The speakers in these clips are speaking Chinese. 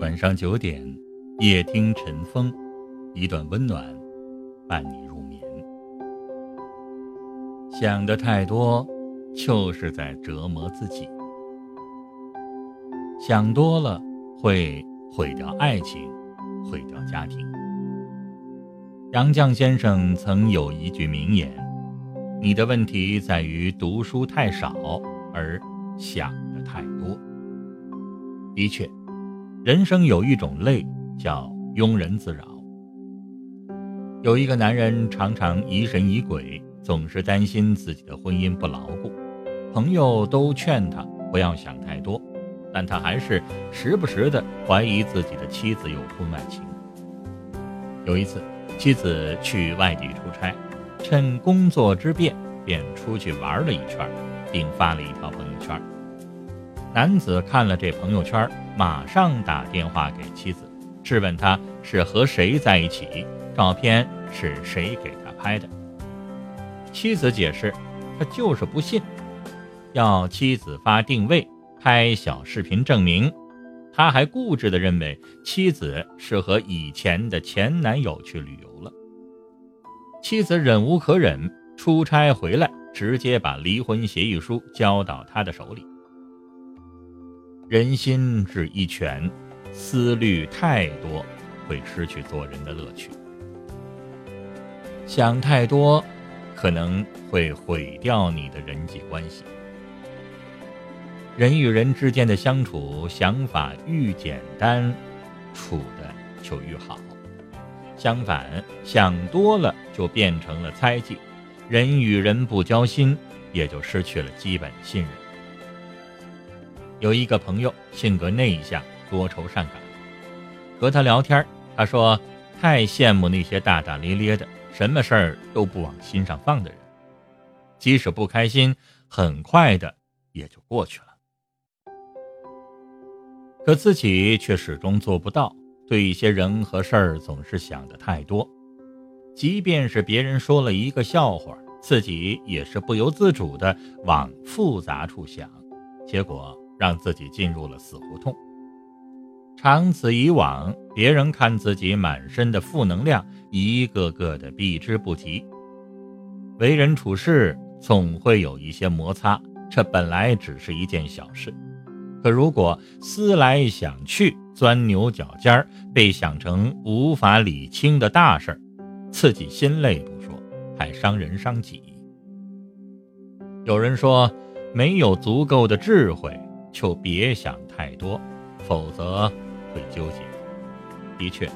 晚上九点，夜听晨风，一段温暖伴你入眠。想的太多，就是在折磨自己。想多了会毁掉爱情，毁掉家庭。杨绛先生曾有一句名言：“你的问题在于读书太少，而想的太多。”的确。人生有一种累，叫庸人自扰。有一个男人常常疑神疑鬼，总是担心自己的婚姻不牢固。朋友都劝他不要想太多，但他还是时不时的怀疑自己的妻子有婚外情。有一次，妻子去外地出差，趁工作之便便出去玩了一圈，并发了一条朋友圈。男子看了这朋友圈，马上打电话给妻子，质问他是和谁在一起，照片是谁给他拍的。妻子解释，他就是不信，要妻子发定位、拍小视频证明。他还固执地认为妻子是和以前的前男友去旅游了。妻子忍无可忍，出差回来，直接把离婚协议书交到他的手里。人心只一拳，思虑太多会失去做人的乐趣。想太多，可能会毁掉你的人际关系。人与人之间的相处，想法愈简单，处的就愈好。相反，想多了就变成了猜忌，人与人不交心，也就失去了基本信任。有一个朋友性格内向，多愁善感。和他聊天，他说太羡慕那些大大咧咧的，什么事儿都不往心上放的人。即使不开心，很快的也就过去了。可自己却始终做不到，对一些人和事儿总是想的太多。即便是别人说了一个笑话，自己也是不由自主的往复杂处想，结果。让自己进入了死胡同。长此以往，别人看自己满身的负能量，一个个的避之不及。为人处事总会有一些摩擦，这本来只是一件小事，可如果思来想去，钻牛角尖儿，被想成无法理清的大事儿，自己心累不说，还伤人伤己。有人说，没有足够的智慧。就别想太多，否则会纠结。的确，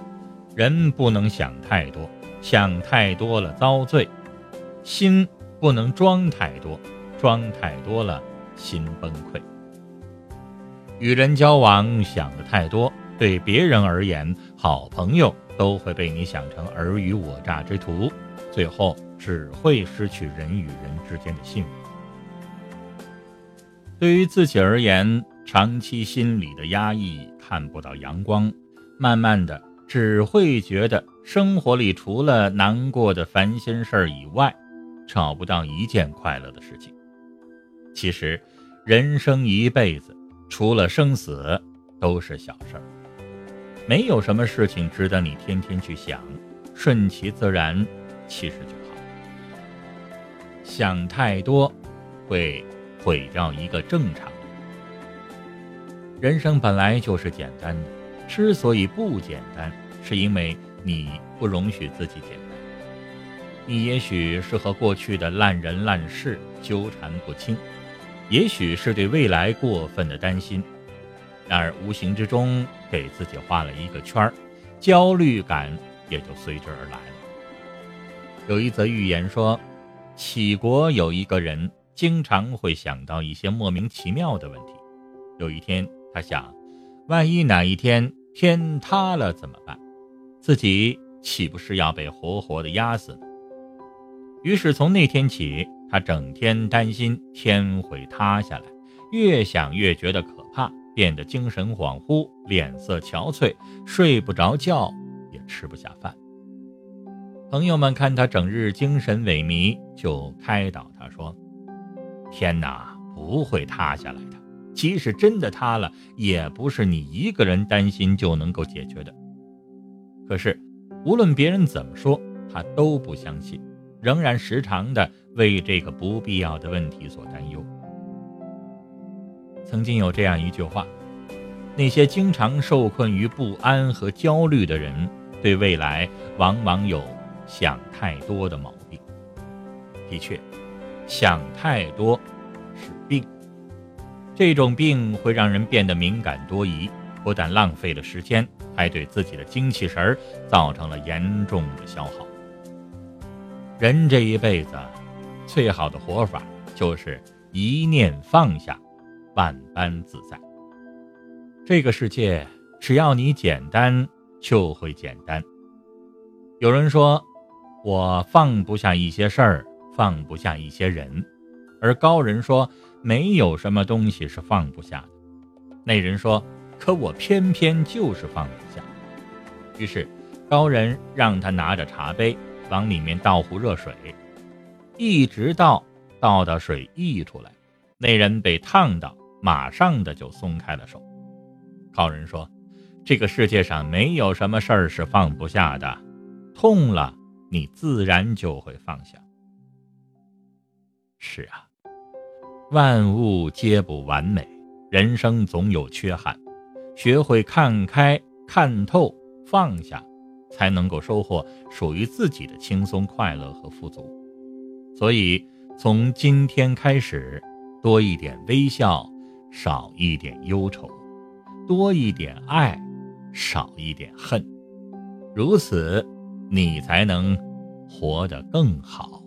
人不能想太多，想太多了遭罪；心不能装太多，装太多了心崩溃。与人交往想的太多，对别人而言，好朋友都会被你想成尔虞我诈之徒，最后只会失去人与人之间的信任。对于自己而言，长期心里的压抑看不到阳光，慢慢的只会觉得生活里除了难过的烦心事儿以外，找不到一件快乐的事情。其实，人生一辈子，除了生死，都是小事儿，没有什么事情值得你天天去想，顺其自然，其实就好。想太多，会。毁掉一个正常人。人生本来就是简单的，之所以不简单，是因为你不容许自己简单。你也许是和过去的烂人烂事纠缠不清，也许是对未来过分的担心，然而无形之中给自己画了一个圈儿，焦虑感也就随之而来了。有一则寓言说，杞国有一个人。经常会想到一些莫名其妙的问题。有一天，他想，万一哪一天天塌了怎么办？自己岂不是要被活活的压死？于是从那天起，他整天担心天会塌下来，越想越觉得可怕，变得精神恍惚，脸色憔悴，睡不着觉，也吃不下饭。朋友们看他整日精神萎靡，就开导。天哪，不会塌下来的，即使真的塌了，也不是你一个人担心就能够解决的。可是，无论别人怎么说，他都不相信，仍然时常的为这个不必要的问题所担忧。曾经有这样一句话：那些经常受困于不安和焦虑的人，对未来往往有想太多的毛病。的确，想太多是病。这种病会让人变得敏感多疑，不但浪费了时间，还对自己的精气神儿造成了严重的消耗。人这一辈子，最好的活法就是一念放下，万般自在。这个世界，只要你简单，就会简单。有人说，我放不下一些事儿，放不下一些人，而高人说。没有什么东西是放不下的。那人说：“可我偏偏就是放不下。”于是，高人让他拿着茶杯往里面倒壶热水，一直到倒到水溢出来。那人被烫到，马上的就松开了手。高人说：“这个世界上没有什么事儿是放不下的，痛了你自然就会放下。”是啊。万物皆不完美，人生总有缺憾。学会看开、看透、放下，才能够收获属于自己的轻松、快乐和富足。所以，从今天开始，多一点微笑，少一点忧愁；多一点爱，少一点恨。如此，你才能活得更好。